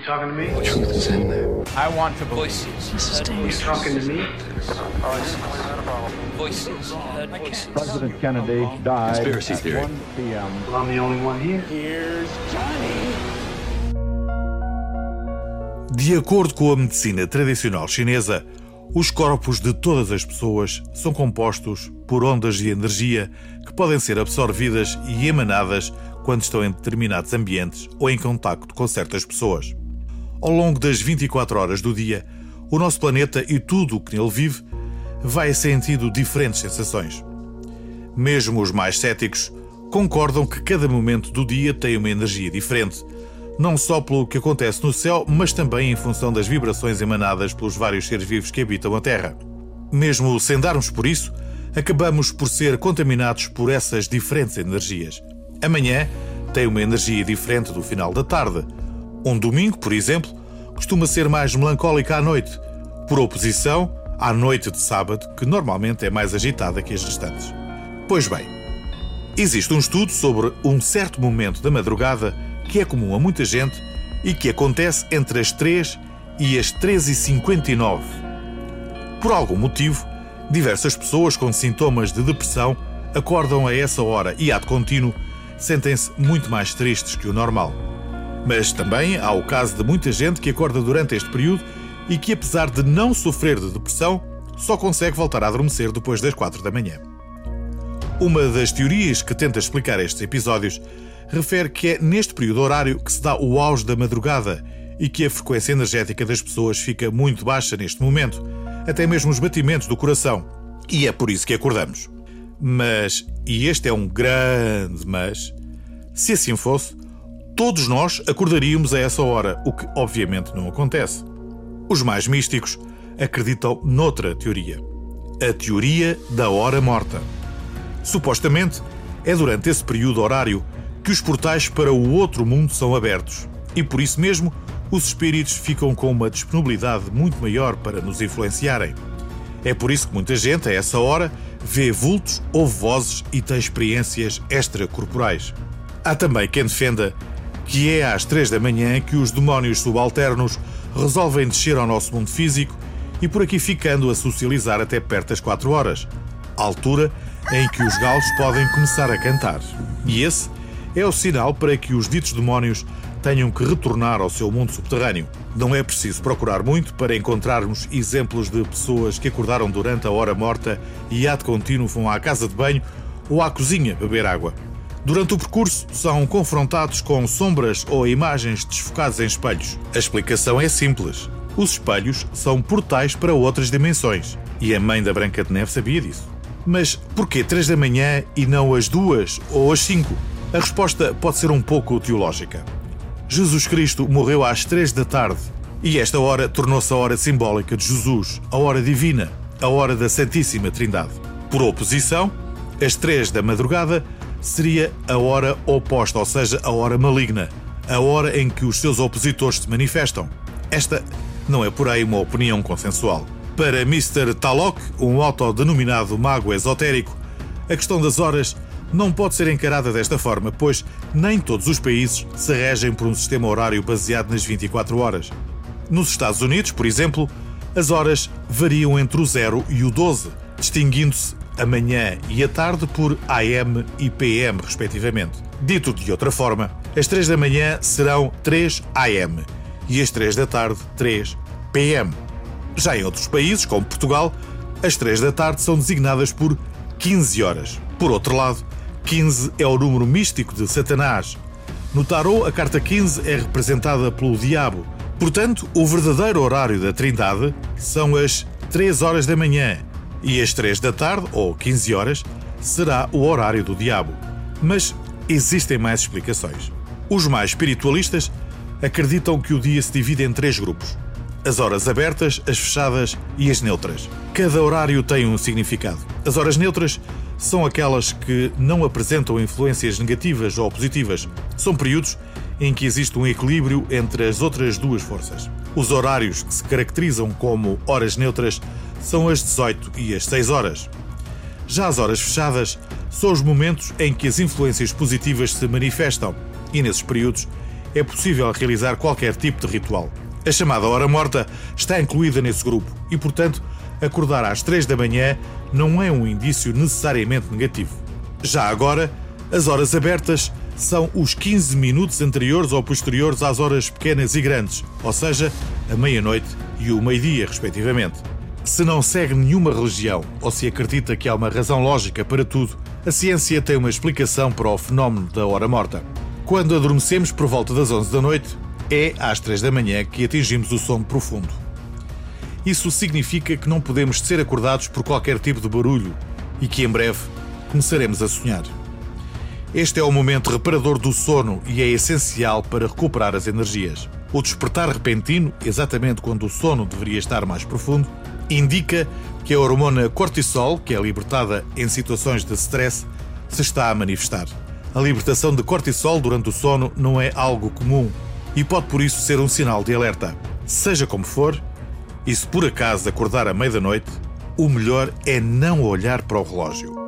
You talking to me? The truth is in there. I want to voices. This is You dangerous. talking to me? Voices. Voices. President Kennedy died Conspiracy at theory. 1 p.m. Well, I'm the only one here. De acordo com a medicina tradicional chinesa, os corpos de todas as pessoas são compostos por ondas de energia que podem ser absorvidas e emanadas quando estão em determinados ambientes ou em contacto com certas pessoas. Ao longo das 24 horas do dia, o nosso planeta e tudo o que nele vive vai sentindo diferentes sensações. Mesmo os mais céticos concordam que cada momento do dia tem uma energia diferente, não só pelo que acontece no céu, mas também em função das vibrações emanadas pelos vários seres vivos que habitam a Terra. Mesmo sem darmos por isso, acabamos por ser contaminados por essas diferentes energias. Amanhã tem uma energia diferente do final da tarde. Um domingo, por exemplo, costuma ser mais melancólica à noite, por oposição à noite de sábado, que normalmente é mais agitada que as restantes. Pois bem, existe um estudo sobre um certo momento da madrugada que é comum a muita gente e que acontece entre as 3 e as 13h59. Por algum motivo, diversas pessoas com sintomas de depressão acordam a essa hora e, de contínuo, sentem-se muito mais tristes que o normal. Mas também há o caso de muita gente que acorda durante este período e que, apesar de não sofrer de depressão, só consegue voltar a adormecer depois das 4 da manhã. Uma das teorias que tenta explicar estes episódios refere que é neste período horário que se dá o auge da madrugada e que a frequência energética das pessoas fica muito baixa neste momento, até mesmo os batimentos do coração. E é por isso que acordamos. Mas, e este é um grande mas, se assim fosse, todos nós acordaríamos a essa hora, o que obviamente não acontece. Os mais místicos acreditam noutra teoria. A teoria da hora morta. Supostamente, é durante esse período horário que os portais para o outro mundo são abertos e por isso mesmo os espíritos ficam com uma disponibilidade muito maior para nos influenciarem. É por isso que muita gente, a essa hora, vê vultos, ouve vozes e tem experiências extracorporais. Há também quem defenda que é às três da manhã que os demónios subalternos resolvem descer ao nosso mundo físico e por aqui ficando a socializar até perto das quatro horas, altura em que os galos podem começar a cantar. E esse é o sinal para que os ditos demónios tenham que retornar ao seu mundo subterrâneo. Não é preciso procurar muito para encontrarmos exemplos de pessoas que acordaram durante a hora morta e de contínuo vão à casa de banho ou à cozinha beber água. Durante o percurso, são confrontados com sombras ou imagens desfocadas em espelhos. A explicação é simples. Os espelhos são portais para outras dimensões. E a mãe da Branca de Neve sabia disso. Mas porquê 3 da manhã e não as 2 ou as 5? A resposta pode ser um pouco teológica. Jesus Cristo morreu às 3 da tarde e esta hora tornou-se a hora simbólica de Jesus, a hora divina, a hora da Santíssima Trindade. Por oposição, às 3 da madrugada seria a hora oposta, ou seja, a hora maligna, a hora em que os seus opositores se manifestam. Esta não é por aí uma opinião consensual. Para Mr. Talok, um autodenominado mago esotérico, a questão das horas não pode ser encarada desta forma, pois nem todos os países se regem por um sistema horário baseado nas 24 horas. Nos Estados Unidos, por exemplo, as horas variam entre o 0 e o 12, distinguindo-se a manhã e a tarde por AM e PM, respectivamente. Dito de outra forma, as 3 da manhã serão 3 AM e as 3 da tarde 3 PM. Já em outros países, como Portugal, as 3 da tarde são designadas por 15 horas. Por outro lado, 15 é o número místico de Satanás. No tarot, a carta 15 é representada pelo diabo. Portanto, o verdadeiro horário da Trindade são as 3 horas da manhã e as 3 da tarde, ou 15 horas, será o horário do diabo. Mas existem mais explicações. Os mais espiritualistas acreditam que o dia se divide em três grupos: as horas abertas, as fechadas e as neutras. Cada horário tem um significado. As horas neutras são aquelas que não apresentam influências negativas ou positivas. São períodos em que existe um equilíbrio entre as outras duas forças. Os horários que se caracterizam como horas neutras são as 18 e as 6 horas. Já as horas fechadas são os momentos em que as influências positivas se manifestam e nesses períodos é possível realizar qualquer tipo de ritual. A chamada hora morta está incluída nesse grupo e, portanto, acordar às 3 da manhã não é um indício necessariamente negativo. Já agora, as horas abertas são os 15 minutos anteriores ou posteriores às horas pequenas e grandes, ou seja, a meia-noite e o meio-dia, respectivamente. Se não segue nenhuma religião ou se acredita que há uma razão lógica para tudo, a ciência tem uma explicação para o fenómeno da hora morta. Quando adormecemos por volta das 11 da noite, é às 3 da manhã que atingimos o sono profundo. Isso significa que não podemos ser acordados por qualquer tipo de barulho e que em breve começaremos a sonhar. Este é o momento reparador do sono e é essencial para recuperar as energias. O despertar repentino, exatamente quando o sono deveria estar mais profundo, indica que a hormona cortisol, que é libertada em situações de stress, se está a manifestar. A libertação de cortisol durante o sono não é algo comum e pode por isso ser um sinal de alerta. Seja como for, e se por acaso acordar à meia da noite, o melhor é não olhar para o relógio.